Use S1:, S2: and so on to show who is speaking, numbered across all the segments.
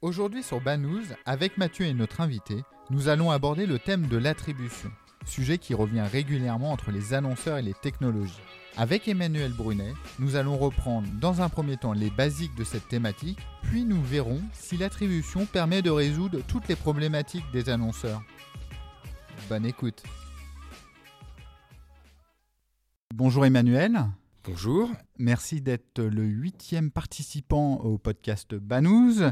S1: Aujourd'hui sur Banous, avec Mathieu et notre invité, nous allons aborder le thème de l'attribution, sujet qui revient régulièrement entre les annonceurs et les technologies. Avec Emmanuel Brunet, nous allons reprendre dans un premier temps les basiques de cette thématique, puis nous verrons si l'attribution permet de résoudre toutes les problématiques des annonceurs. Bonne écoute. Bonjour Emmanuel.
S2: Bonjour.
S1: Merci d'être le huitième participant au podcast Banous.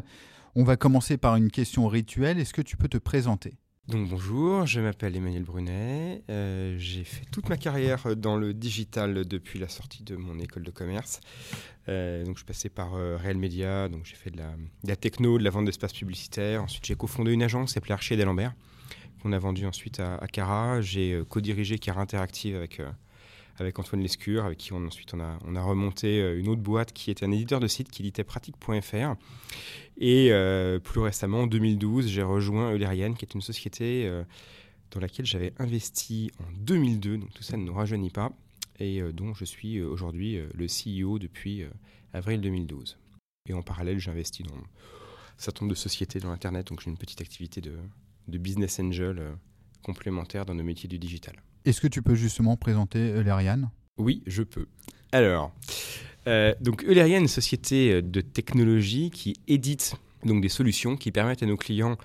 S1: On va commencer par une question rituelle. Est-ce que tu peux te présenter?
S2: Bonjour, je m'appelle Emmanuel Brunet. Euh, j'ai fait toute ma carrière dans le digital depuis la sortie de mon école de commerce. Euh, donc je suis passé par euh, Real Media, donc j'ai fait de la, techno, de la vente d'espace publicitaire. Ensuite j'ai cofondé une agence qui s'appelait Archer d'Alembert, qu'on a vendue ensuite à, à Cara. J'ai co-dirigé Cara Interactive avec avec Antoine Lescure, avec qui on, ensuite on a, on a remonté euh, une autre boîte qui était un éditeur de site qui éditait pratique.fr. Et euh, plus récemment, en 2012, j'ai rejoint Eulerian, qui est une société euh, dans laquelle j'avais investi en 2002, donc tout ça ne nous rajeunit pas, et dont je suis aujourd'hui le CEO depuis avril 2012. Et en parallèle, j'investis dans un certain nombre de sociétés dans l'Internet, donc j'ai une petite activité de, de business angel complémentaire dans nos métiers du digital.
S1: Est-ce que tu peux justement présenter Eulerian?
S2: Oui, je peux. Alors, euh, donc Eulerian est une société euh, de technologie qui édite donc des solutions qui permettent à nos clients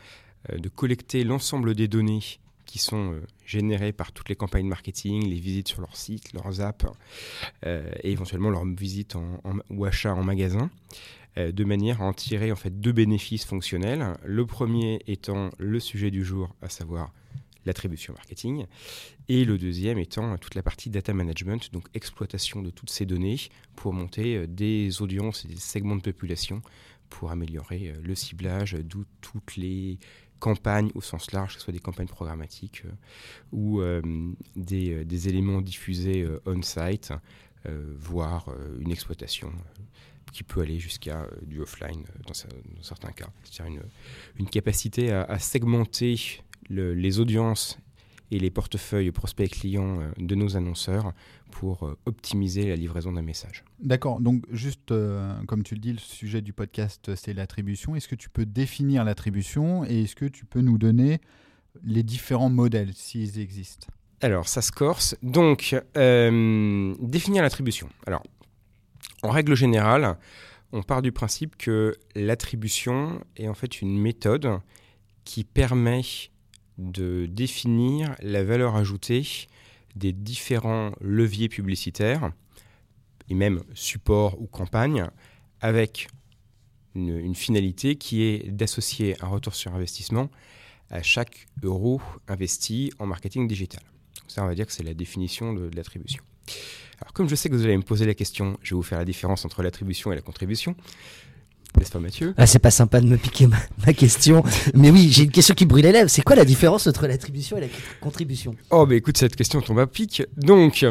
S2: euh, de collecter l'ensemble des données qui sont générées par toutes les campagnes marketing, les visites sur leur site, leurs apps et éventuellement leurs visites ou achats en magasin de manière à en tirer en fait deux bénéfices fonctionnels. Le premier étant le sujet du jour, à savoir l'attribution marketing, et le deuxième étant toute la partie data management, donc exploitation de toutes ces données pour monter euh, des audiences et des segments de population pour améliorer euh, le ciblage, d'où toutes les campagnes au sens large, que ce soit des campagnes programmatiques euh, ou des, éléments diffusés on-site, voire une exploitation qui peut aller jusqu'à du offline dans, certains cas. C'est-à-dire une, capacité à segmenter les audiences et les portefeuilles prospects clients euh, de nos annonceurs pour euh, optimiser la livraison d'un message.
S1: D'accord, donc juste euh, comme tu le dis, le sujet du podcast c'est l'attribution. Est-ce que tu peux définir l'attribution et est-ce que tu peux nous donner les différents modèles s'ils existent?
S2: Alors ça se corse. Donc définir l'attribution. Alors en règle générale, on part du principe que l'attribution est en fait une méthode qui permet de définir la valeur ajoutée des différents leviers publicitaires et même support ou campagne avec une, finalité qui est d'associer un retour sur investissement à chaque euro investi en marketing digital. Ça, on va dire que c'est la définition de l'attribution. Comme je sais que vous allez me poser la question, je vais vous faire la différence entre l'attribution et la contribution. N'est-ce pas Mathieu?
S3: Ah, C'est pas sympa de me piquer ma, question. mais oui, j'ai une question qui brûle les lèvres. C'est quoi la différence entre l'attribution et la contribution?
S2: Oh, mais écoute, cette question tombe à pic. Donc,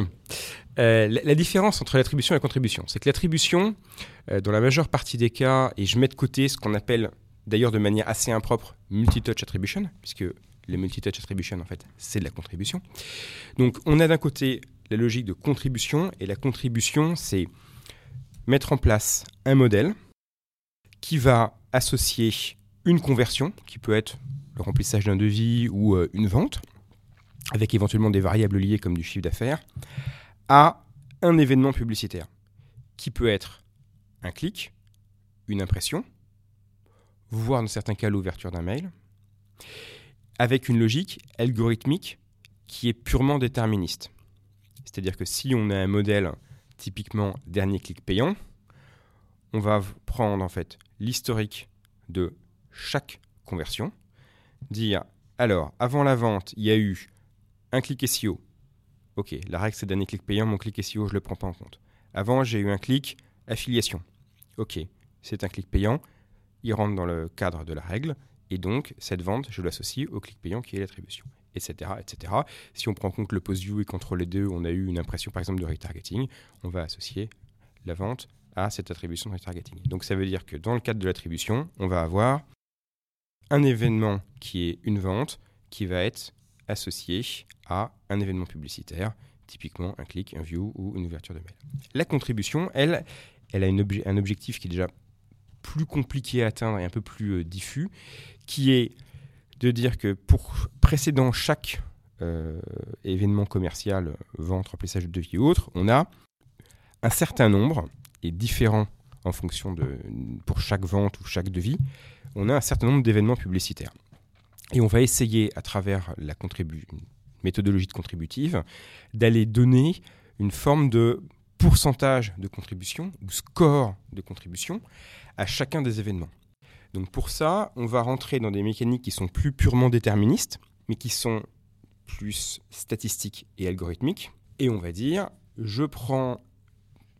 S2: euh, la, différence entre l'attribution et la contribution, c'est que l'attribution, euh, dans la majeure partie des cas, et je mets de côté ce qu'on appelle d'ailleurs de manière assez impropre multi-touch attribution, puisque les multi-touch attribution, en fait, c'est de la contribution. Donc, on a d'un côté la logique de contribution, et la contribution, c'est mettre en place un modèle qui va associer une conversion, qui peut être le remplissage d'un devis ou euh, une vente, avec éventuellement des variables liées comme du chiffre d'affaires, à un événement publicitaire, qui peut être un clic, une impression, voire dans certains cas l'ouverture d'un mail, avec une logique algorithmique qui est purement déterministe. C'est-à-dire que si on a un modèle typiquement dernier clic payant, on va prendre en fait l'historique de chaque conversion, dire alors avant la vente, il y a eu un clic SEO. Ok, la règle c'est dernier clic payant, mon clic SEO je ne le prends pas en compte. Avant j'ai eu un clic affiliation. Ok, c'est un clic payant, il rentre dans le cadre de la règle, et donc cette vente je l'associe au clic payant qui est l'attribution, etc., etc. Si on prend en compte le post-view et qu'entre les deux on a eu une impression par exemple de retargeting, on va associer la vente à cette attribution de retargeting. Donc ça veut dire que dans le cadre de l'attribution, on va avoir un événement qui est une vente qui va être associé à un événement publicitaire, typiquement un clic, un view ou une ouverture de mail. La contribution, elle, elle a un objectif qui est déjà plus compliqué à atteindre et un peu plus euh, diffus, qui est de dire que pour précédant chaque euh, événement commercial, vente, remplissage de devis ou autre, on a un certain nombre, et différent en fonction de, pour chaque vente ou chaque devis, on a un certain nombre d'événements publicitaires. Et on va essayer, à travers la méthodologie de contributive, d'aller donner une forme de pourcentage de contribution ou score de contribution à chacun des événements. Donc pour ça, on va rentrer dans des mécaniques qui sont plus purement déterministes, mais qui sont plus statistiques et algorithmiques. Et on va dire, je prends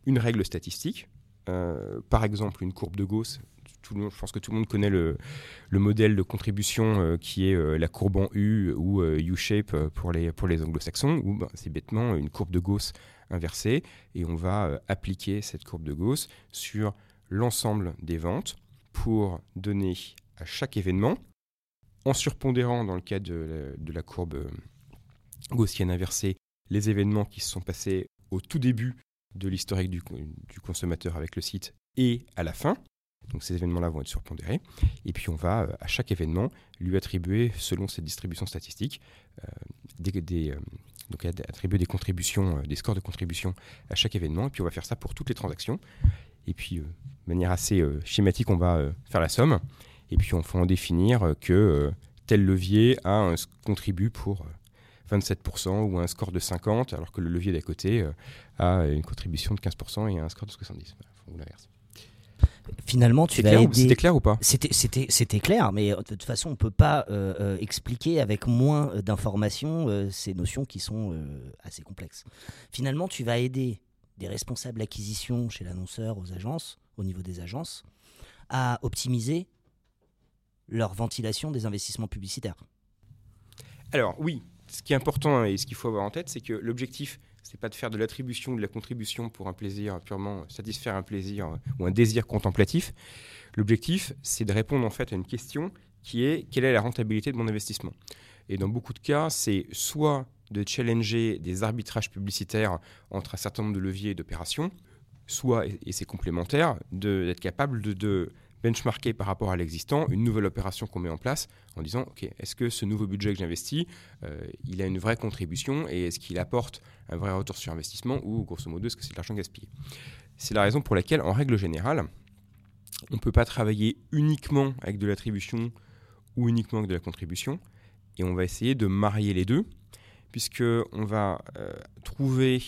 S2: une règle statistique, euh, par exemple une courbe de Gauss. Tout le monde, je pense que tout le monde connaît le, modèle de contribution euh, qui est euh, la courbe en U ou U-shape pour les, pour les anglo-saxons, où ben, c'est bêtement une courbe de Gauss inversée, et on va appliquer cette courbe de Gauss sur l'ensemble des ventes pour donner à chaque événement, en surpondérant dans le cas de la, courbe gaussienne inversée, les événements qui se sont passés au tout début de l'historique du, consommateur avec le site et à la fin. Donc ces événements-là vont être surpondérés. Et puis on va, euh, à chaque événement, lui attribuer, selon cette distribution statistique, euh, des, donc attribuer des contributions, des scores de contribution à chaque événement. Et puis on va faire ça pour toutes les transactions. Et puis, euh, de manière assez euh, schématique, on va euh, faire la somme. Et puis, on va en définir que tel levier a contribue pour 27% ou un score de 50, alors que le levier d'à côté a une contribution de 15% et un score de 70. ou l'inverse.
S3: Finalement, tu vas
S2: aider... C'était clair ou pas?
S3: C'était clair, mais de toute façon, on ne peut pas expliquer avec moins d'informations ces notions qui sont assez complexes. Finalement, tu vas aider des responsables d'acquisition chez l'annonceur aux agences, au niveau des agences, à optimiser leur ventilation des investissements publicitaires
S2: Alors oui, ce qui est important et ce qu'il faut avoir en tête, c'est que l'objectif, c'est pas de faire de l'attribution ou de la contribution pour un plaisir purement satisfaire un plaisir ou un désir contemplatif. L'objectif, c'est de répondre en fait à une question qui est quelle est la rentabilité de mon investissement? Et dans beaucoup de cas, c'est soit de challenger des arbitrages publicitaires entre un certain nombre de leviers et d'opérations, soit, et c'est complémentaire, d'être capable de, benchmarker par rapport à l'existant une nouvelle opération qu'on met en place en disant ok est-ce que ce nouveau budget que j'investis euh, il a une vraie contribution et est-ce qu'il apporte un vrai retour sur investissement ou grosso modo est-ce que c'est de l'argent gaspillé? C'est la raison pour laquelle en règle générale on ne peut pas travailler uniquement avec de l'attribution ou uniquement avec de la contribution et on va essayer de marier les deux puisqu'on va euh, trouver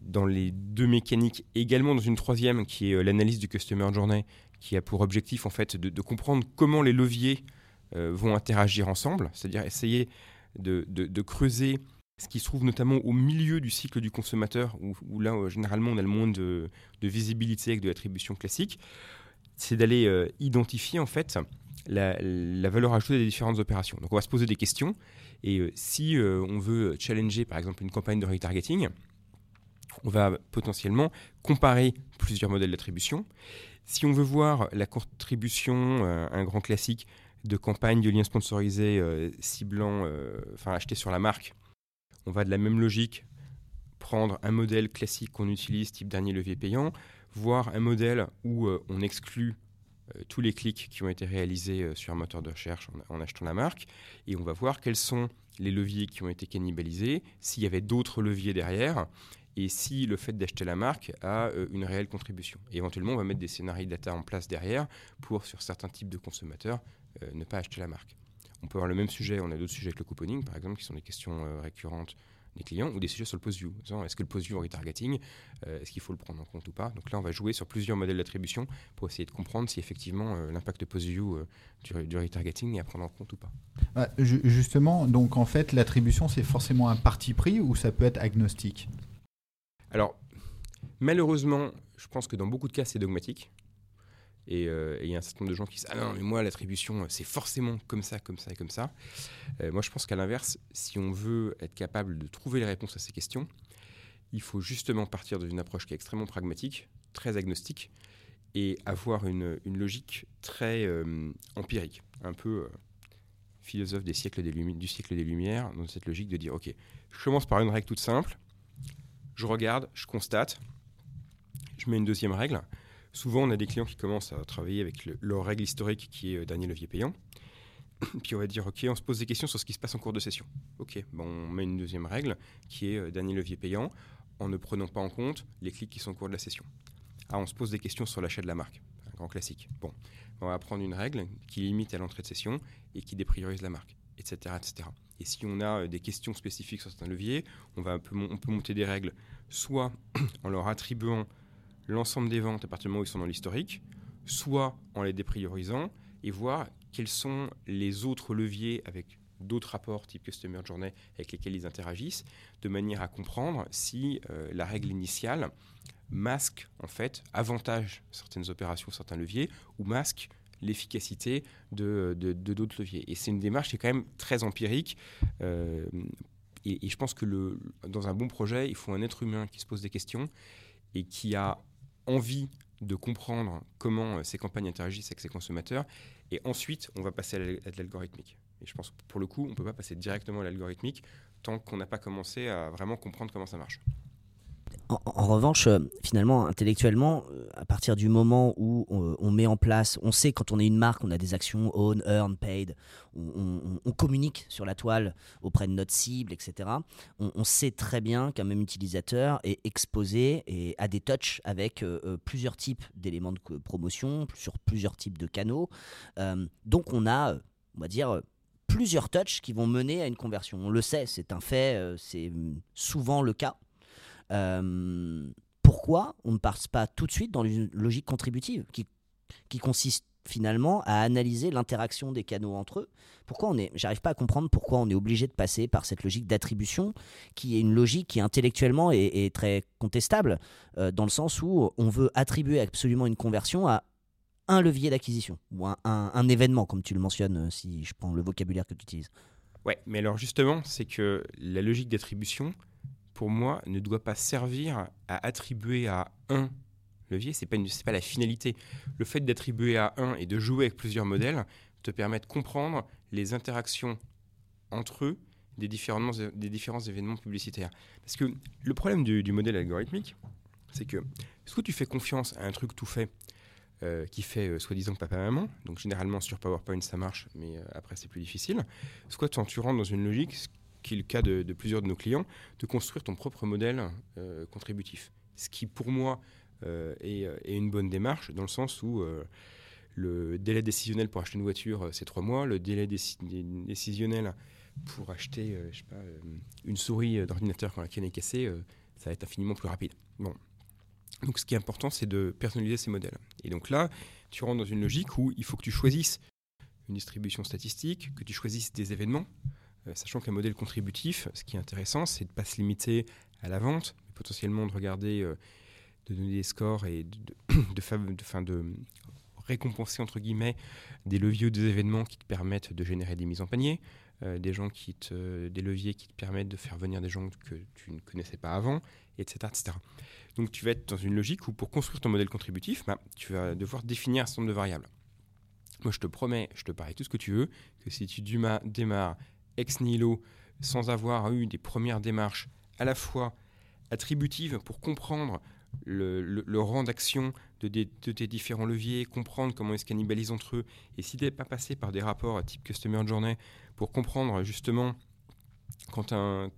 S2: dans les deux mécaniques, également dans une troisième qui est euh, l'analyse du customer journey, qui a pour objectif en fait de, comprendre comment les leviers euh, vont interagir ensemble, c'est-à-dire essayer de, creuser ce qui se trouve notamment au milieu du cycle du consommateur, où, là généralement on a le moins de, visibilité avec de l'attribution classique, c'est d'aller identifier en fait la, valeur ajoutée des différentes opérations. Donc on va se poser des questions et euh, si euh, on veut challenger par exemple une campagne de retargeting, on va potentiellement comparer plusieurs modèles d'attribution. Si on veut voir la contribution, euh, un grand classique de campagne de liens sponsorisés ciblant, enfin acheté sur la marque, on va de la même logique prendre un modèle classique qu'on utilise, type dernier levier payant, voir un modèle où on exclut euh, tous les clics qui ont été réalisés euh, sur un moteur de recherche en, achetant la marque, et on va voir quels sont les leviers qui ont été cannibalisés, s'il y avait d'autres leviers derrière, et si le fait d'acheter la marque a euh, une réelle contribution. Éventuellement, on va mettre des scénarios data en place derrière pour, sur certains types de consommateurs, ne pas acheter la marque. On peut avoir le même sujet, on a d'autres sujets avec le couponing, par exemple, qui sont des questions récurrentes des clients ou des sujets sur le post-view. Est-ce que le post-view retargeting, euh, est-ce qu'il faut le prendre en compte ou pas? Donc là, on va jouer sur plusieurs modèles d'attribution pour essayer de comprendre si effectivement euh, l'impact post-view euh, du, retargeting est à prendre en compte ou pas.
S1: justement, donc en fait, l'attribution, c'est forcément un parti pris ou ça peut être agnostique?
S2: Alors, malheureusement, je pense que dans beaucoup de cas, c'est dogmatique. Euh, et il y a un certain nombre de gens qui disent Ah non, mais moi, l'attribution, c'est forcément comme ça, comme ça et comme ça. Euh, moi, je pense qu'à l'inverse, si on veut être capable de trouver les réponses à ces questions, il faut justement partir d'une approche qui est extrêmement pragmatique, très agnostique, et avoir une, logique très euh, empirique, un peu philosophe des siècles du siècle des Lumières, dans cette logique de dire Ok, je commence par une règle toute simple, je regarde, je constate, je mets une deuxième règle souvent, on a des clients qui commencent à travailler avec leur règle historique qui est euh, dernier levier payant. Puis on va dire, OK, on se pose des questions sur ce qui se passe en cours de session. OK, bon, on met une deuxième règle qui est euh, dernier levier payant en ne prenant pas en compte les clics qui sont au cours de la session. Ah, on se pose des questions sur l'achat de la marque, un grand classique. Bon, on va prendre une règle qui limite à l'entrée de session et qui dépriorise la marque, etc., etc. Et si on a euh, des questions spécifiques sur certains leviers, on, peut monter des règles soit en leur attribuant l'ensemble des ventes à partir du moment où ils sont dans l'historique, soit en les dépriorisant et voir quels sont les autres leviers avec d'autres rapports type Customer Journey avec lesquels ils interagissent, de manière à comprendre si euh, la règle initiale masque en fait avantage certaines opérations, certains leviers, ou masque l'efficacité de, d'autres leviers. Et c'est une démarche qui est quand même très empirique. Euh, et, je pense que le, dans un bon projet, il faut un être humain qui se pose des questions et qui a envie de comprendre comment ces campagnes interagissent avec ses consommateurs. Et ensuite, on va passer à l'algorithmique. Et je pense que pour le coup, on ne peut pas passer directement à l'algorithmique tant qu'on n'a pas commencé à vraiment comprendre comment ça marche.
S3: En, revanche, euh, finalement, intellectuellement, euh, à partir du moment où on, met en place, on sait quand on est une marque, on a des actions own, earn, paid, on, communique sur la toile auprès de notre cible, etc. On, sait très bien qu'un même utilisateur est exposé et a des touches avec euh, plusieurs types d'éléments de promotion, sur plusieurs types de canaux. donc on a, on va dire, plusieurs touches qui vont mener à une conversion. On le sait, c'est un fait, c'est souvent le cas. Euh, pourquoi on ne passe pas tout de suite dans une logique contributive qui, qui consiste finalement à analyser l'interaction des canaux entre eux? Pourquoi on est J'arrive pas à comprendre pourquoi on est obligé de passer par cette logique d'attribution, qui est une logique qui intellectuellement est, très contestable, euh, dans le sens où on veut attribuer absolument une conversion à un levier d'acquisition ou un, un, événement, comme tu le mentionnes, euh, si je prends le vocabulaire que tu utilises.
S2: Ouais, mais alors justement, c'est que la logique d'attribution, pour moi, ne doit pas servir à attribuer à un levier. Ce n'est pas, pas la finalité. Le fait d'attribuer à un et de jouer avec plusieurs modèles te permet de comprendre les interactions entre eux des différents, des différents événements publicitaires. Parce que le problème du, modèle algorithmique, c'est que soit tu fais confiance à un truc tout fait euh, qui fait euh, soi-disant papa-maman, donc généralement sur PowerPoint ça marche, mais euh, après c'est plus difficile, soit tu rentres dans une logique qui est le cas de, plusieurs de nos clients, de construire ton propre modèle euh, contributif. Ce qui, pour moi, euh, euh, est, une bonne démarche, dans le sens où le délai décisionnel pour acheter une voiture, c'est trois mois. Le délai décisionnel pour acheter une souris d'ordinateur quand la canne est cassée, ça va être infiniment plus rapide. Bon. Donc, ce qui est important, c'est de personnaliser ces modèles. Et donc là, tu rentres dans une logique où il faut que tu choisisses une distribution statistique, que tu choisisses des événements, sachant qu'un modèle contributif, ce qui est intéressant, c'est de ne pas se limiter à la vente, mais potentiellement de regarder, euh, de donner des scores et de, de, de, récompenser entre guillemets des leviers ou des événements qui te permettent de générer des mises en panier, euh, des gens qui te, des leviers qui te permettent de faire venir des gens que tu ne connaissais pas avant, etc., etc. Donc tu vas être dans une logique où pour construire ton modèle contributif, bah, tu vas devoir définir un certain nombre de variables. Moi, je te promets, je te parie tout ce que tu veux, que si tu démarres ex nihilo, sans avoir eu des premières démarches à la fois attributives pour comprendre le, rang d'action de, tes différents leviers, comprendre comment ils se cannibalisent entre eux, et si tu n'es pas passé par des rapports type Customer Journey pour comprendre justement quand un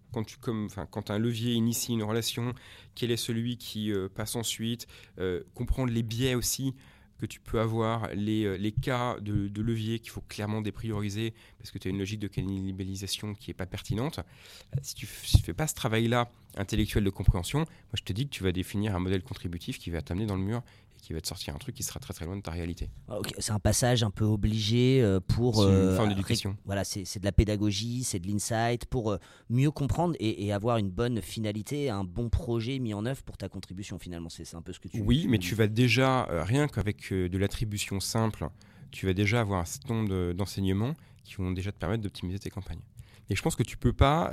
S2: levier initie une relation, quel est celui qui euh, passe ensuite, euh, comprendre les biais aussi que tu peux avoir, les, euh, les cas de, levier qu'il faut clairement déprioriser parce que tu as une logique de cannibalisation qui n'est pas pertinente. Euh, si tu ne fais pas ce travail-là intellectuel de compréhension, moi je te dis que tu vas définir un modèle contributif qui va t'amener dans le mur qui va te sortir un truc qui sera très très loin de ta réalité.
S3: Ah, c'est un passage un peu obligé euh, pour.
S2: C'est une euh, forme d'éducation.
S3: Voilà, c'est de la pédagogie, c'est de l'insight pour euh, mieux comprendre et, avoir une bonne finalité, un bon projet mis en œuvre pour ta contribution finalement. C'est un peu ce que tu.
S2: Oui, mais tu vas déjà, rien qu'avec de l'attribution simple, tu vas déjà avoir un certain nombre d'enseignements qui vont déjà te permettre d'optimiser tes campagnes. Et je pense que tu peux pas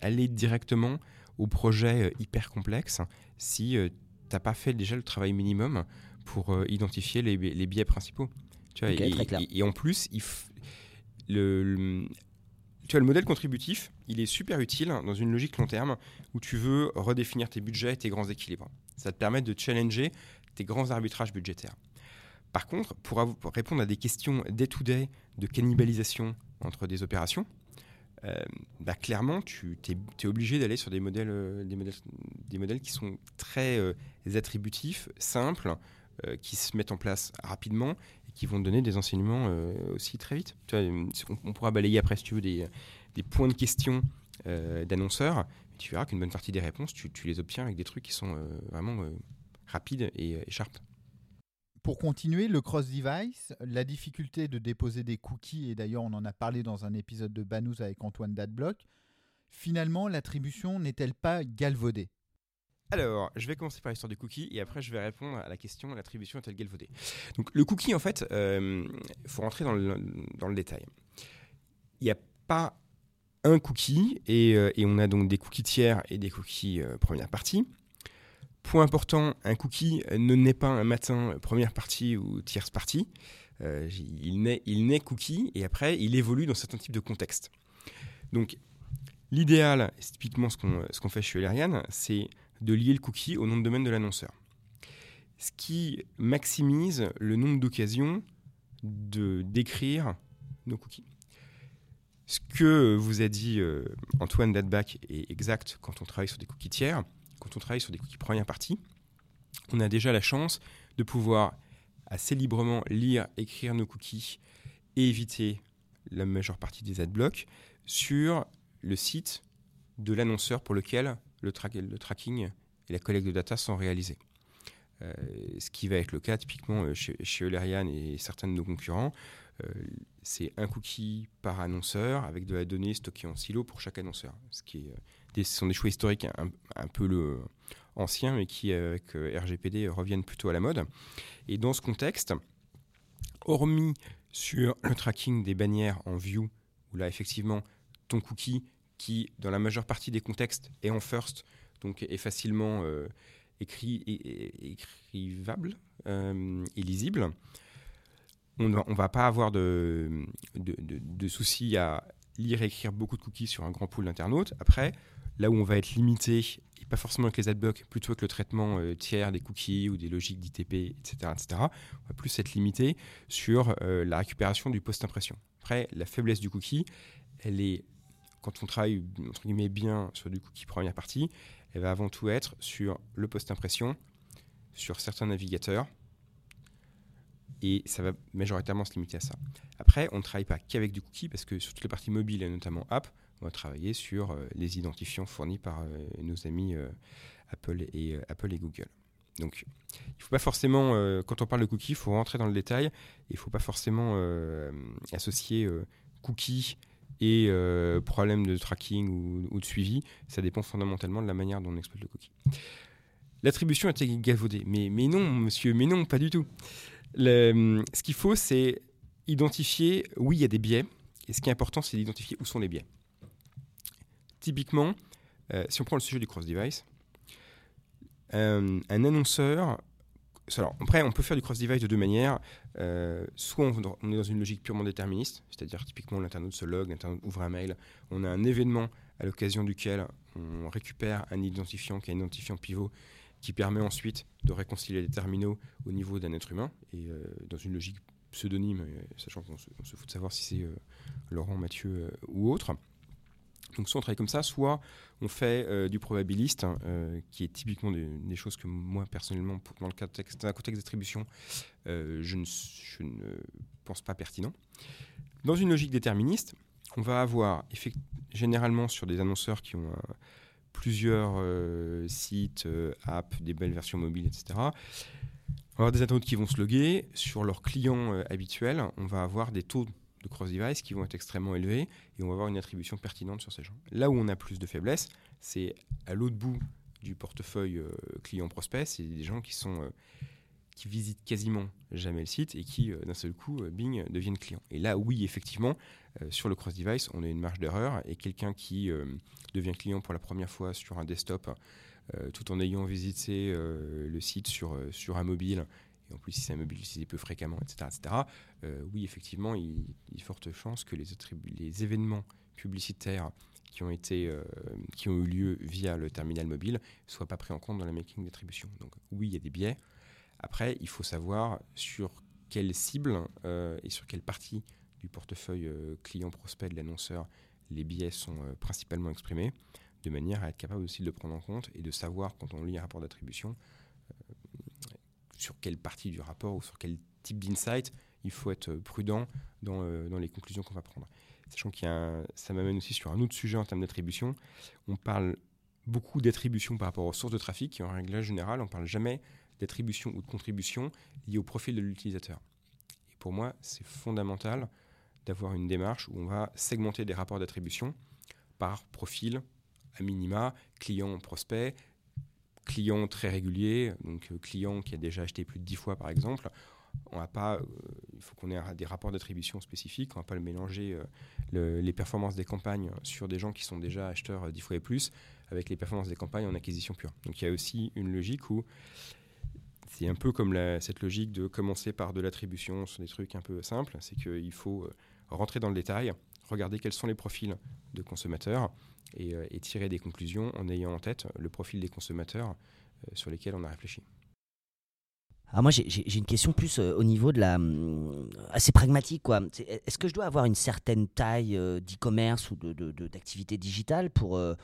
S2: aller directement au projet hyper complexe si t'as pas fait déjà le travail minimum pour euh, identifier les, biais principaux. Tu vois, et, en plus, il le, tu vois, le modèle contributif, il est super utile dans une logique long terme où tu veux redéfinir tes budgets et tes grands équilibres. Ça te permet de challenger des grands arbitrages budgétaires. Par contre, pour, répondre à des questions day-to-day de cannibalisation entre des opérations, euh, bah, clairement, tu es, obligé d'aller sur des modèles, euh, des, modèles, des modèles qui sont très euh, attributifs, simples, qui se mettent en place rapidement et qui vont donner des enseignements aussi très vite. Vois, on, pourra balayer après, si tu veux, des, points de question d'annonceurs. Tu verras qu'une bonne partie des réponses, tu, les obtiens avec des trucs qui sont vraiment rapides et, et sharp.
S1: Pour continuer, le cross-device, la difficulté de déposer des cookies, et d'ailleurs on en a parlé dans un épisode de Banous avec Antoine Dadblock, finalement l'attribution n'est-elle pas galvaudée?
S2: Alors, je vais commencer par l'histoire du cookie et après je vais répondre à la question l'attribution est-elle galvaudée Donc, le cookie, en fait, il euh, faut rentrer dans le, détail. Il n'y a pas un cookie et, euh, et, on a donc des cookies tiers et des cookies euh, première partie. Point important, un cookie ne naît pas un matin première partie ou tierce partie. Il, naît, il cookie et après il évolue dans certains types de contextes. Donc l'idéal, c'est typiquement ce qu'on ce qu'on fait chez Elerian, c'est de lier le cookie au nom de domaine de l'annonceur. Ce qui maximise le nombre d'occasions de d'écrire nos cookies. Ce que vous a dit euh, Antoine Dadbach est exact quand on travaille sur des cookies tiers quand on travaille sur des cookies première partie, on a déjà la chance de pouvoir assez librement lire, écrire nos cookies et éviter la majeure partie des adblocks sur le site de l'annonceur pour lequel le, tracking et la collecte de data sont réalisés. Euh, ce qui va être le cas typiquement euh, chez, Olerian et certains de nos concurrents. Euh, c'est un cookie par annonceur avec de la donnée stockée en silo pour chaque annonceur. Ce, qui sont des choix historiques un, peu le, anciens, mais qui, avec RGPD, reviennent plutôt à la mode. Et dans ce contexte, hormis sur le tracking des bannières en view, où là, effectivement, ton cookie, qui, dans la majeure partie des contextes, est en first, donc est facilement écrit, écrivable euh, et lisible. On ne va pas avoir de, de, soucis à lire et écrire beaucoup de cookies sur un grand pool d'internautes. Après, là où on va être limité, et pas forcément avec les adblocks, plutôt avec le traitement euh, tiers des cookies ou des logiques d'ITP, etc., etc., on va plus être limité sur euh, la récupération du post-impression. Après, la faiblesse du cookie, elle est, quand on travaille entre guillemets bien sur du cookie première partie, elle va avant tout être sur le post-impression, sur certains navigateurs, et ça va majoritairement se limiter à ça. Après, on ne travaille pas qu'avec du cookie, parce que sur toutes les parties mobiles, et notamment app, on va travailler sur euh, les identifiants fournis par euh, nos amis euh, Apple, et, Apple et Google. Donc, il ne faut pas forcément, quand on parle de cookie, il faut rentrer dans le détail, il ne faut pas forcément associer cookie et euh, problème de tracking ou, de suivi, ça dépend fondamentalement de la manière dont on exploite le cookie. L'attribution est galvaudée, mais, mais non, monsieur, mais non, pas du tout. ce qu'il faut, c'est identifier, oui, il y a des biais, et ce qui est important, c'est d'identifier où sont les biais. Typiquement, euh, si on prend le sujet du cross-device, euh, un annonceur alors, après, on peut faire du cross-device de deux manières. Euh, soit on, est dans une logique purement déterministe, c'est-à-dire typiquement l'internaute se log, l'internaute ouvre un mail, on a un événement à l'occasion duquel on récupère un identifiant qui est un identifiant pivot qui permet ensuite de réconcilier les terminaux au niveau d'un être humain et euh, dans une logique pseudonyme, euh, sachant qu'on se, fout de savoir si c'est Laurent, Mathieu ou autre. Donc soit on travaille comme ça, soit on fait euh, du probabiliste, hein, euh, qui est typiquement des, choses que moi personnellement, dans le contexte, contexte d'attribution, euh, je, ne, pense pas pertinent. Dans une logique déterministe, on va avoir généralement sur des annonceurs qui ont plusieurs sites, apps, des belles versions mobiles, etc. On va avoir des internautes qui vont se loguer. Sur leurs clients habituels, on va avoir des taux cross-device qui vont être extrêmement élevés et on va avoir une attribution pertinente sur ces gens. Là où on a plus de faiblesse, c'est à l'autre bout du portefeuille euh, client-prospect, c'est des gens qui sont euh, qui visitent quasiment jamais le site et qui euh, d'un seul coup Bing deviennent clients. Et là oui effectivement sur le cross-device, on a une marge d'erreur et quelqu'un qui devient client pour la première fois sur un desktop tout en ayant visité le site sur, sur un mobile et en plus si c'est un mobile utilisé peu fréquemment, etc., etc. Euh, oui, effectivement, il, y a forte chance que les, événements publicitaires qui ont, été, euh, qui ont eu lieu via le terminal mobile ne soient pas pris en compte dans la making d'attribution. Donc oui, il y a des biais. après, il faut savoir sur quelle cible et sur quelle partie du portefeuille client-prospect de l'annonceur les biais sont principalement exprimés, de manière à être capable aussi de prendre en compte et de savoir, quand on lit un rapport d'attribution, sur quelle partie du rapport ou sur quel type d'insight il faut être prudent dans, dans les conclusions qu'on va prendre. Sachant qu'il a ça m'amène aussi sur un autre sujet en termes d'attribution. On parle beaucoup d'attribution par rapport aux sources de trafic et en règle générale, on ne parle jamais d'attribution ou de contribution liée au profil de l'utilisateur. Pour moi, c'est fondamental d'avoir une démarche où on va segmenter des rapports d'attribution par profil, à minima, client, prospect, client très régulier, donc euh, client qui a déjà acheté plus de 10 fois par exemple, on pas, euh, il faut qu'on ait des rapports d'attribution spécifiques, on va pas le mélanger euh, les performances des campagnes sur des gens qui sont déjà acheteurs 10 fois et plus avec les performances des campagnes en acquisition pure. Donc il y a aussi une logique où c'est un peu comme cette logique de commencer par de l'attribution sur des trucs un peu simples, c'est qu'il faut rentrer dans le détail, regarder quels sont les profils de consommateurs et, et tirer des conclusions en ayant en tête le profil des consommateurs sur lesquels on a réfléchi.
S3: Alors moi, j'ai une question plus euh, au niveau de la hum, assez pragmatique quoi. Est-ce que je dois avoir une certaine taille euh, d'e-commerce ou d'activité de, digitale pour euh,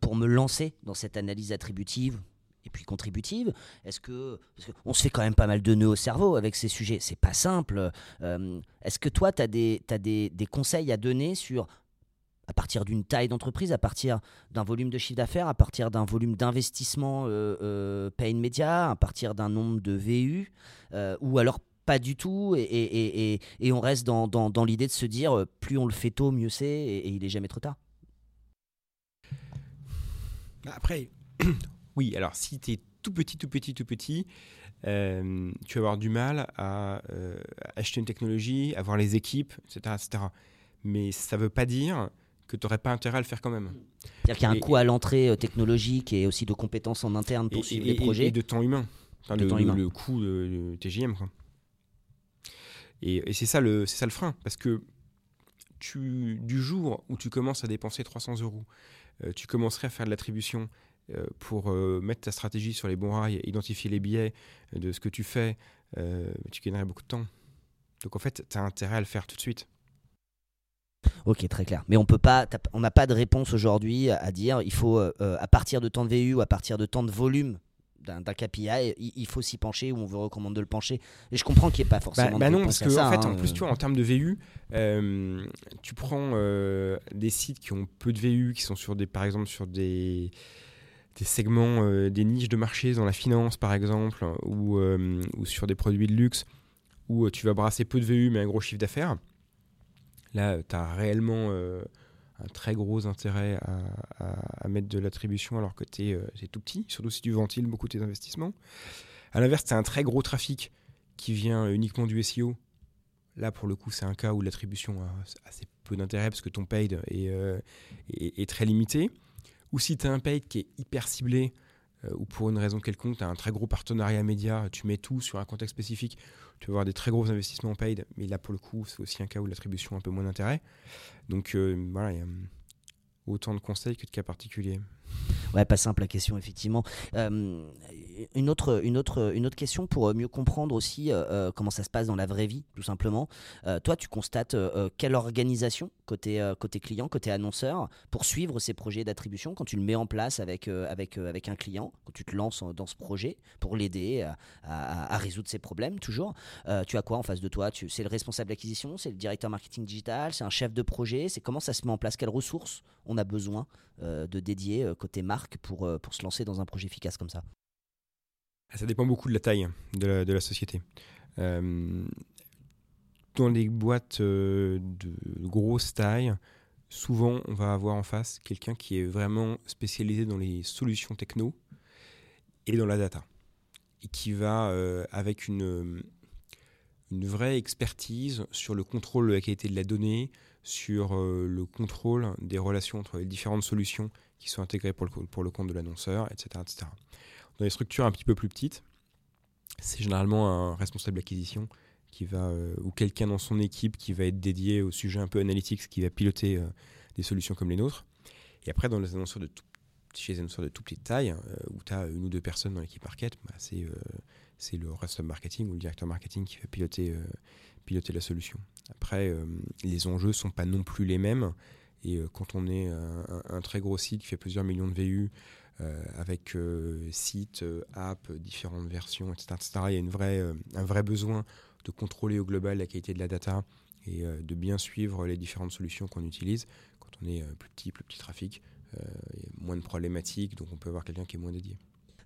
S3: pour me lancer dans cette analyse attributive et puis contributive Est-ce que on se fait quand même pas mal de nœuds au cerveau avec ces sujets C'est pas simple. Est-ce que toi, tu as des conseils à donner sur à partir d'une taille d'entreprise, à partir d'un volume de chiffre d'affaires, à partir d'un volume d'investissement euh, euh, pay à partir d'un nombre de VU, euh, ou alors pas du tout, et, on reste dans, dans, l'idée de se dire euh, plus on le fait tôt, mieux c'est, et, il est jamais trop tard.
S2: Après, oui, alors si tu es tout petit, tout petit, tout petit, tu vas avoir du mal à acheter une technologie, avoir les équipes, etc. etc. Mais ça ne veut pas dire que tu n'aurais pas intérêt à le faire quand même.
S3: C'est-à-dire qu'il y a un coût à l'entrée euh, technologique et aussi de compétences en interne pour suivre les projets.
S2: Et de temps humain. le, temps humain. le, coût de, TGM. Quoi. Et, c'est ça, le, ça le frein. Parce que tu, du jour où tu commences à dépenser 300 euros, euh, tu commencerais à faire de l'attribution euh, pour mettre ta stratégie sur les bons rails, identifier les biais de ce que tu fais, tu gagnerais beaucoup de temps. Donc en fait, tu as intérêt à le faire tout de suite.
S3: Ok, très clair. Mais on peut pas, on n'a pas de réponse aujourd'hui à dire il faut euh, à partir de temps de VU ou à partir de temps de volume d'un KPI, il, faut s'y pencher ou on vous recommande de le pencher. Et je comprends qu'il n'y ait pas forcément.
S2: Bah,
S3: bah
S2: non, parce que
S3: en
S2: fait,
S3: en
S2: hein. plus, tu vois, en termes de VU, euh, tu prends euh, des sites qui ont peu de VU, qui sont sur des, par exemple, sur des des segments, des niches de marché dans la finance par exemple, ou, ou sur des produits de luxe, où tu vas brasser peu de VU mais un gros chiffre d'affaires. Là, tu as réellement euh, un très gros intérêt à, mettre de l'attribution alors que tu es, euh, tout petit, surtout si tu ventiles beaucoup tes investissements. À l'inverse, tu as un très gros trafic qui vient uniquement du SEO. Là, pour le coup, c'est un cas où l'attribution a assez peu d'intérêt parce que ton paid euh, est, très limité. Ou si tu as un paid qui est hyper ciblé, ou pour une raison quelconque, tu as un très gros partenariat média, tu mets tout sur un contexte spécifique, tu vas avoir des très gros investissements paid, mais là pour le coup, c'est aussi un cas où l'attribution a un peu moins d'intérêt. Donc euh, voilà, il y a hum, autant de conseils que de cas particuliers.
S3: Ouais, pas simple la question, effectivement. Euh, une, autre, question pour euh, mieux comprendre aussi euh, comment ça se passe dans la vraie vie, tout simplement. toi, tu constates quelle organisation côté, client, côté annonceur, pour suivre ces projets d'attribution quand tu le mets en place avec, un client, quand tu te lances dans ce projet pour l'aider à, résoudre ses problèmes, toujours? tu as quoi en face de toi? C'est le responsable d'acquisition, c'est le directeur marketing digital, c'est un chef de projet, c'est comment ça se met en place, quelles ressources on a besoin de dédier côté marque euh, pour se lancer dans un projet efficace comme ça?
S2: Ça dépend beaucoup de la taille de la, société. Euh, dans les boîtes euh, de grosse taille, souvent on va avoir en face quelqu'un qui est vraiment spécialisé dans les solutions techno et dans la data. Et qui va avec une, vraie expertise sur le contrôle de la qualité de la donnée, sur le contrôle des relations entre les différentes solutions qui sont intégrés pour le, pour le compte de l'annonceur, etc., etc. Dans les structures un petit peu plus petites, c'est généralement un responsable d'acquisition qui va, euh, ou quelqu'un dans son équipe qui va être dédié au sujet un peu analytics, qui va piloter euh, des solutions comme les nôtres. Et après, dans les annonceurs de tout, chez les annonceurs de toute petite taille, euh, où tu as une ou deux personnes dans l'équipe market, bah, c'est c'est le reste marketing ou le directeur marketing qui va piloter, piloter la solution. Après, les enjeux sont pas non plus les mêmes. Et quand on est un, très gros site qui fait plusieurs millions de VU, avec sites, apps, différentes versions, etc., etc., il y a une vraie, un vrai besoin de contrôler au global la qualité de la data et de bien suivre les différentes solutions qu'on utilise. Quand on est plus petit, plus petit trafic, il y a moins de problématiques, donc on peut avoir quelqu'un qui est moins dédié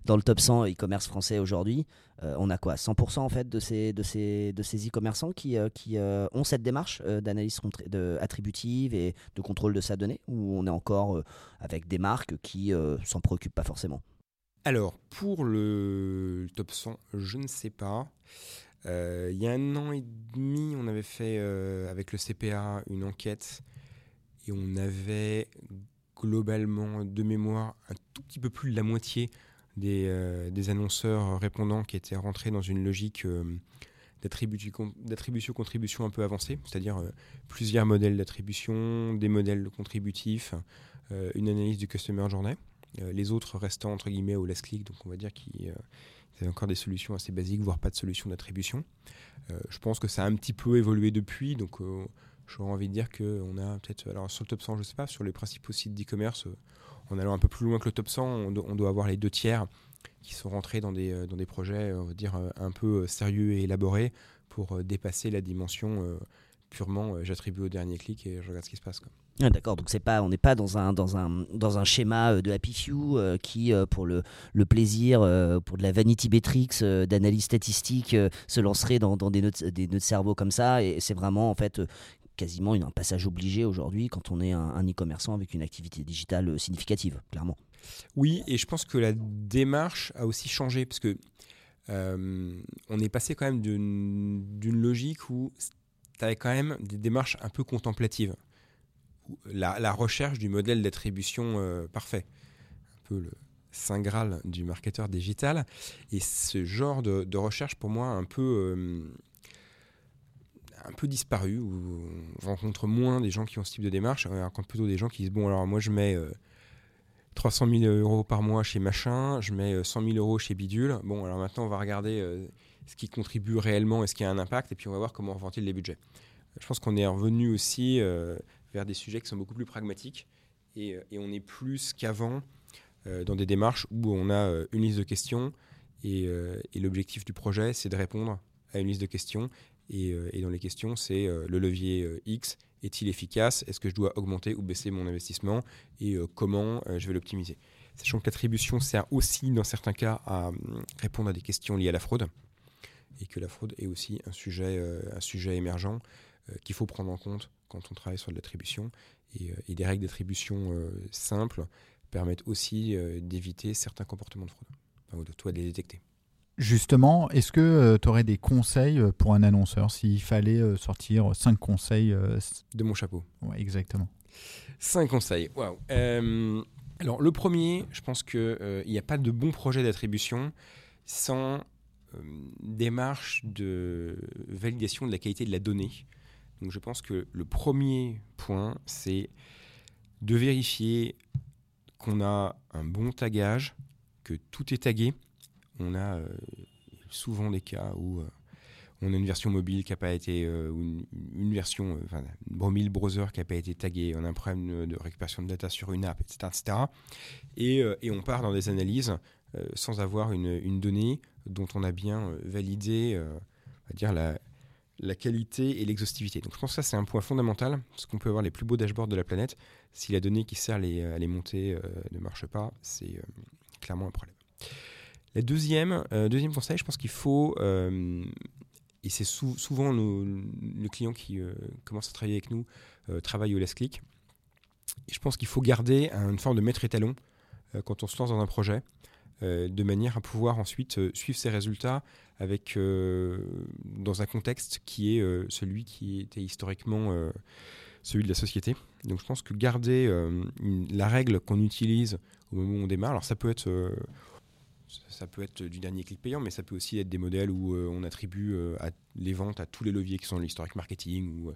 S3: dans le top 100 e-commerce français aujourd'hui, euh, on a quoi 100% en fait de ces e-commerçants qui, euh, euh, ont cette démarche d'analyse attributive et de contrôle de sa donnée ou on est encore avec des marques qui s'en préoccupent pas forcément?
S2: Alors pour le top 100, je ne sais pas. Il y a un an et demi, on avait fait avec le CPA une enquête et on avait globalement de mémoire un tout petit peu plus de la moitié euh, des, annonceurs répondants qui étaient rentrés dans une logique euh, d'attribution-contribution un peu avancée, c'est-à-dire euh, plusieurs modèles d'attribution, des modèles contributifs, une analyse du customer journée. les autres restant entre guillemets au last click, donc on va dire qu'ils avaient encore des solutions assez basiques, voire pas de solution d'attribution. je pense que ça a un petit peu évolué depuis, donc j'aurais envie de dire qu'on a peut-être, alors sur le top 100, je sais pas, sur les principaux sites d'e-commerce, en allant un peu plus loin que le top 100, on, doit avoir les deux tiers qui sont rentrés dans des, euh, dans des projets, on va dire, euh, un peu euh, sérieux et élaborés pour dépasser la dimension purement j'attribue au dernier clic et je regarde ce qui se passe.
S3: Ah, D'accord, donc pas, on n'est pas dans un, dans, un, dans un schéma de Happy Few qui, pour le, le plaisir, pour de la vanity metrics, d'analyse statistique, se lancerait dans, des, notes, des nœuds de cerveau comme ça. Et c'est vraiment en fait quasiment un passage obligé aujourd'hui quand on est un, e-commerçant avec une activité digitale euh, significative, clairement.
S2: Oui, et je pense que la démarche a aussi changé parce que euh, on est passé quand même d'une logique où tu avais quand même des démarches un peu contemplatives. La, recherche du modèle d'attribution euh, parfait. Un peu le saint graal du marketeur digital. Et ce genre de, recherche, pour moi, un peu un peu disparu, où on rencontre moins des gens qui ont ce type de démarche, on rencontre plutôt des gens qui disent bon alors moi je mets 300 000 euros par mois chez machin, je mets 100 000 euros chez bidule, bon alors maintenant on va regarder euh, ce qui contribue réellement et ce qui a un impact, et puis on va voir comment on ventile les budgets. Je pense qu'on est revenu aussi euh, vers des sujets qui sont beaucoup plus pragmatiques, et, euh, on est plus qu'avant dans des démarches où on a une liste de questions, et l'objectif du projet c'est de répondre à une liste de questions euh, et, dans les questions, c'est euh, le levier euh, X est-il efficace? Est-ce que je dois augmenter ou baisser mon investissement? Et comment je vais l'optimiser? Sachant que l'attribution sert aussi, dans certains cas, à répondre à des questions liées à la fraude. Et que la fraude est aussi un sujet, un sujet émergent qu'il faut prendre en compte quand on travaille sur l'attribution. Et, et, des règles d'attribution simples permettent aussi d'éviter certains comportements de fraude, ou de, toi de les détecter.
S1: Justement, est-ce que euh, tu aurais des conseils euh, pour un annonceur s'il fallait euh, sortir cinq conseils
S2: De mon chapeau.
S1: Ouais, exactement.
S2: Cinq conseils. Waouh. alors, le premier, je pense qu'il n'y a pas de bon projet d'attribution sans démarche de validation de la qualité de la donnée. Donc, je pense que le premier point, c'est de vérifier qu'on a un bon tagage, que tout est tagué on a euh, souvent des cas où euh, on a une version mobile qui n'a pas été, euh, une, version, enfin, une browser qui n'a pas été taguée, on a un problème de récupération de data sur une app, etc. etc. Et, on part dans des analyses sans avoir une, donnée dont on a bien validé on dire la, la qualité et l'exhaustivité. Donc je pense que ça c'est un point fondamental, parce qu'on peut avoir les plus beaux dashboards de la planète. Si la donnée qui sert à les monter ne marche pas, c'est clairement un problème. La deuxième, euh, deuxième conseil, je pense qu'il faut, euh, et c'est souvent le client qui euh, commence à travailler avec nous, travaille au last click. Je pense qu'il faut garder une forme de maître étalon quand on se lance dans un projet, de manière à pouvoir ensuite suivre ses résultats avec, dans un contexte qui est celui qui était historiquement celui de la société. Donc je pense que garder la règle qu'on utilise au moment où on démarre, alors ça peut être ça peut être du dernier clic payant, mais ça peut aussi être des modèles où euh, on attribue euh, les ventes à tous les leviers qui sont l'historique marketing ou, euh,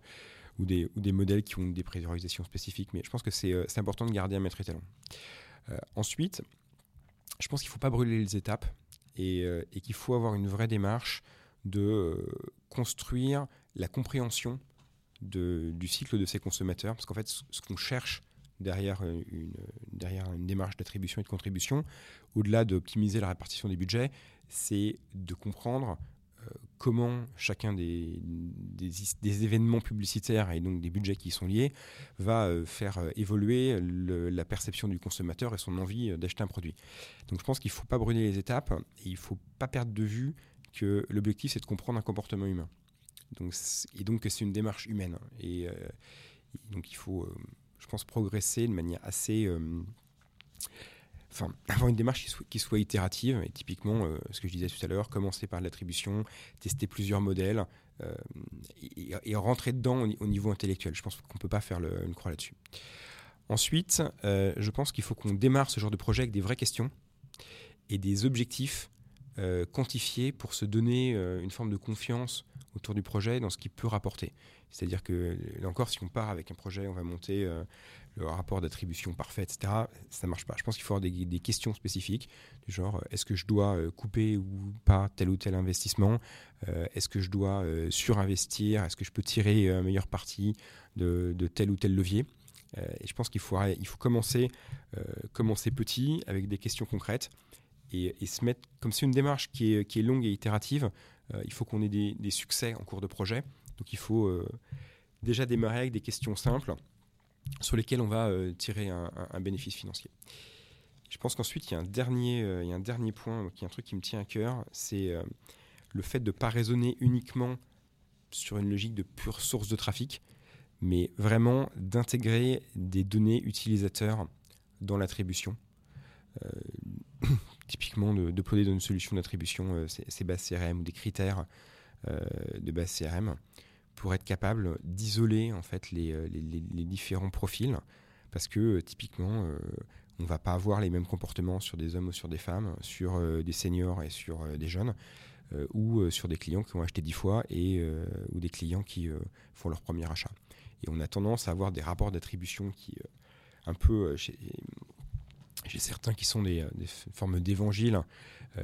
S2: ou, des, modèles qui ont des priorisations spécifiques. Mais je pense que c'est important de garder un maître étalon. ensuite, je pense qu'il ne faut pas brûler les étapes et, qu'il faut avoir une vraie démarche de construire la compréhension du cycle de ces consommateurs, parce qu'en fait, ce qu'on cherche derrière une, derrière une démarche d'attribution et de contribution, au-delà d'optimiser la répartition des budgets, c'est de comprendre euh, comment chacun des, des, événements publicitaires et donc des budgets qui y sont liés va euh, faire euh, évoluer la perception du consommateur et son envie d'acheter un produit. Donc je pense qu'il ne faut pas brûler les étapes et il ne faut pas perdre de vue que l'objectif c'est de comprendre un comportement humain. Donc, et donc c'est une démarche humaine. Et, donc il faut, je pense, progresser de manière assez enfin, avoir une démarche qui soit, itérative. Et typiquement, euh, ce que je disais tout à l'heure, commencer par l'attribution, tester plusieurs modèles euh, et, rentrer dedans au, niveau intellectuel. Je pense qu'on ne peut pas faire une croix là-dessus. Ensuite, euh, je pense qu'il faut qu'on démarre ce genre de projet avec des vraies questions et des objectifs quantifiés pour se donner une forme de confiance autour du projet dans ce qu'il peut rapporter. C'est-à-dire que, là encore, si on part avec un projet, on va monter le rapport d'attribution parfait, etc., ça ne marche pas. Je pense qu'il faut avoir des, questions spécifiques, du genre euh, est-ce que je dois euh, couper ou pas tel ou tel investissement euh, Est-ce que je dois surinvestir Est-ce que je peux tirer un meilleur parti de, tel ou tel levier Et je pense qu'il faut, il faut commencer, commencer petit avec des questions concrètes et, se mettre, comme c'est une démarche qui est, qui est longue et itérative, il faut qu'on ait des, succès en cours de projet. Donc il faut déjà démarrer avec des questions simples sur lesquels on va euh, tirer un, bénéfice financier. Je pense qu'ensuite, il, y a un dernier, euh, il y a un point, qui est un truc qui me tient à cœur, c'est euh, le fait de ne pas raisonner uniquement sur une logique de pure source de trafic, mais vraiment d'intégrer des données utilisateurs dans l'attribution. Typiquement, de, de dans une solution d'attribution ces bases CRM ou des critères de base CRM pour être capable d'isoler en fait les, euh, différents profils parce que euh, typiquement euh, on va pas avoir les mêmes comportements sur des hommes ou sur des femmes, sur des seniors et sur des jeunes, ou sur des clients qui ont acheté dix fois et ou des clients qui font leur premier achat. Et on a tendance à avoir des rapports d'attribution qui un peu certains qui sont des, formes d'évangile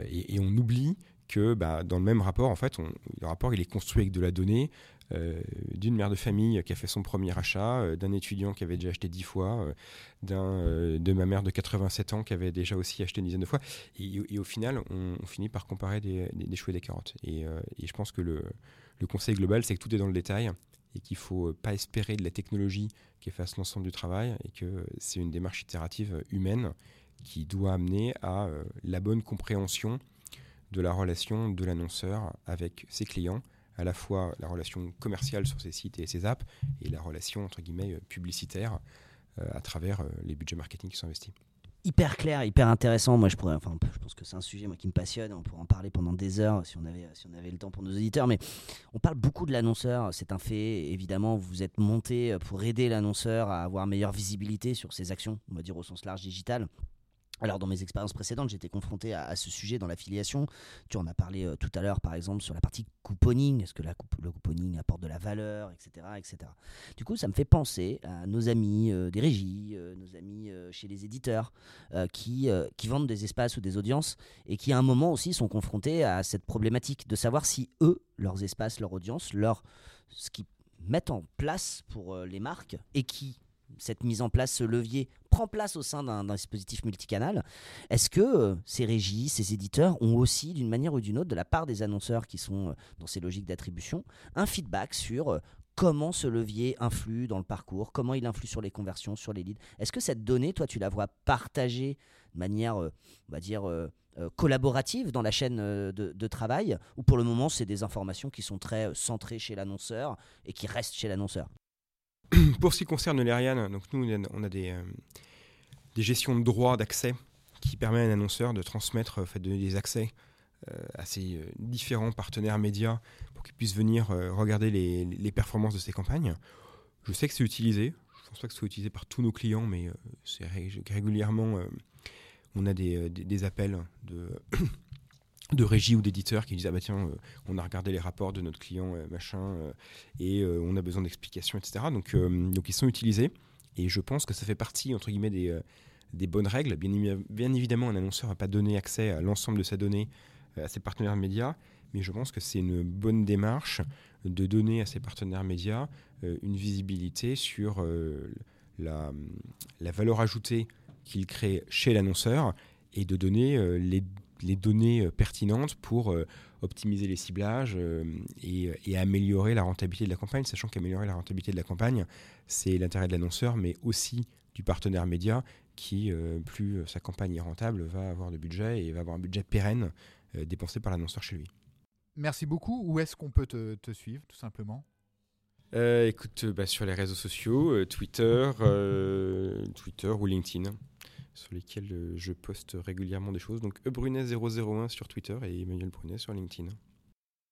S2: et, on oublie que bah, dans le même rapport, en fait, le rapport il est construit avec de la donnée, euh, d'une mère de famille qui a fait son premier achat, euh, d'un étudiant qui avait déjà acheté dix fois, euh, de ma mère de 87 ans qui avait déjà aussi acheté une dizaine de fois. Et, au final, on, finit par comparer des, des, choux et des carottes. Et, je pense que le, conseil global, c'est que tout est dans le détail et qu'il ne faut pas espérer de la technologie qui efface l'ensemble du travail et que c'est une démarche itérative humaine qui doit amener à la bonne compréhension de la relation de l'annonceur avec ses clients à la fois la relation commerciale sur ces sites et ces apps et la relation entre guillemets euh, publicitaire euh, à travers euh, les budgets marketing qui sont investis
S3: hyper clair, hyper intéressant. Moi, je pourrais, enfin, je pense que c'est un sujet qui me passionne. On pourrait en parler pendant des heures si on avait, si on avait le temps pour nos auditeurs. Mais on parle beaucoup de l'annonceur. C'est un fait. Évidemment, vous êtes monté pour aider l'annonceur à avoir meilleure visibilité sur ses actions, on va dire au sens large digital. Alors dans mes expériences précédentes, j'étais confronté à, ce sujet dans l'affiliation. Tu en as parlé euh, tout à l'heure, par exemple, sur la partie couponing. Est-ce que le couponing apporte de la valeur, etc., etc. Du coup, ça me fait penser à nos amis euh, des régies, euh, nos amis chez les éditeurs, qui, qui vendent des espaces ou des audiences et qui à un moment aussi sont confrontés à cette problématique de savoir si eux, leurs espaces, leur audience, leur, ce qu'ils mettent en place pour les marques et qui cette mise en place, ce levier prend place au sein d'un dispositif multicanal. Est-ce que euh, ces régies, ces éditeurs ont aussi, d'une manière ou d'une autre, de la part des annonceurs qui sont euh, dans ces logiques d'attribution, un feedback sur euh, comment ce levier influe dans le parcours, comment il influe sur les conversions, sur les leads? Est-ce que cette donnée, toi, tu la vois partagée de manière, on va dire, collaborative dans la chaîne de, de travail, ou pour le moment, c'est des informations qui sont très centrées chez l'annonceur et qui restent chez l'annonceur?
S2: Pour ce qui concerne l'Ariane, donc nous, on a des, euh, des gestions de droits d'accès qui permettent à un annonceur de transmettre, euh, fait, donner des accès euh, à ses différents partenaires médias pour qu'ils puissent venir regarder les, les, performances de ses campagnes. Je sais que c'est utilisé. Je ne pense pas que ce soit utilisé par tous nos clients, mais c'est régulièrement, on a des, des appels de de régie ou d'éditeurs qui disent ah bah tiens euh, on a regardé les rapports de notre client euh, machin euh, et on a besoin d'explications etc donc donc ils sont utilisés et je pense que ça fait partie entre guillemets des, des bonnes règles. Bien, évidemment un annonceur va pas donner accès à l'ensemble de sa donnée à ses partenaires médias, mais je pense que c'est une bonne démarche de donner à ces partenaires médias une visibilité sur la, la, valeur ajoutée qu'ils créent chez l'annonceur et de donner les, les, données pertinentes pour optimiser les ciblages et, et, améliorer la rentabilité de la campagne, sachant qu'améliorer la rentabilité de la campagne, c'est l'intérêt de l'annonceur, mais aussi du partenaire média qui, euh, plus euh, sa campagne est rentable, va avoir de budget et va avoir un budget pérenne euh, dépensé par l'annonceur chez lui.
S1: Merci beaucoup. Où est-ce qu'on peut te, suivre, tout simplement?
S2: Écoute, bah, sur les réseaux sociaux, Twitter, Twitter ou LinkedIn, sur lesquels je poste régulièrement des choses. Donc ebrunet001 sur Twitter et Emmanuel Brunet sur LinkedIn.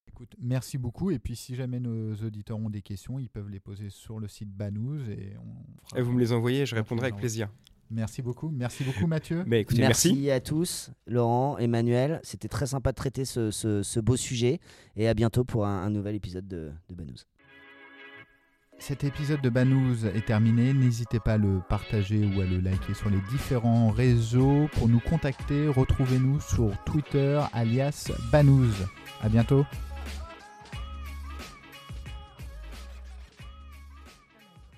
S1: Écoute, merci beaucoup. Et puis, si jamais nos auditeurs ont des questions, ils peuvent les poser sur le site Banous et
S2: on. Et vous me les envoyez, je répondrai avec plaisir.
S1: Merci beaucoup. Merci beaucoup, Mathieu.
S3: Mais écoutez, merci. à tous, Laurent, Emmanuel. C'était très sympa de traiter ce, beau sujet. Et à bientôt pour un, nouvel épisode de, de Banous.
S1: Cet épisode de Banous est terminé. N'hésitez pas à le partager ou à le liker sur les différents réseaux. Pour nous contacter, retrouvez-nous sur Twitter alias Banous. À bientôt.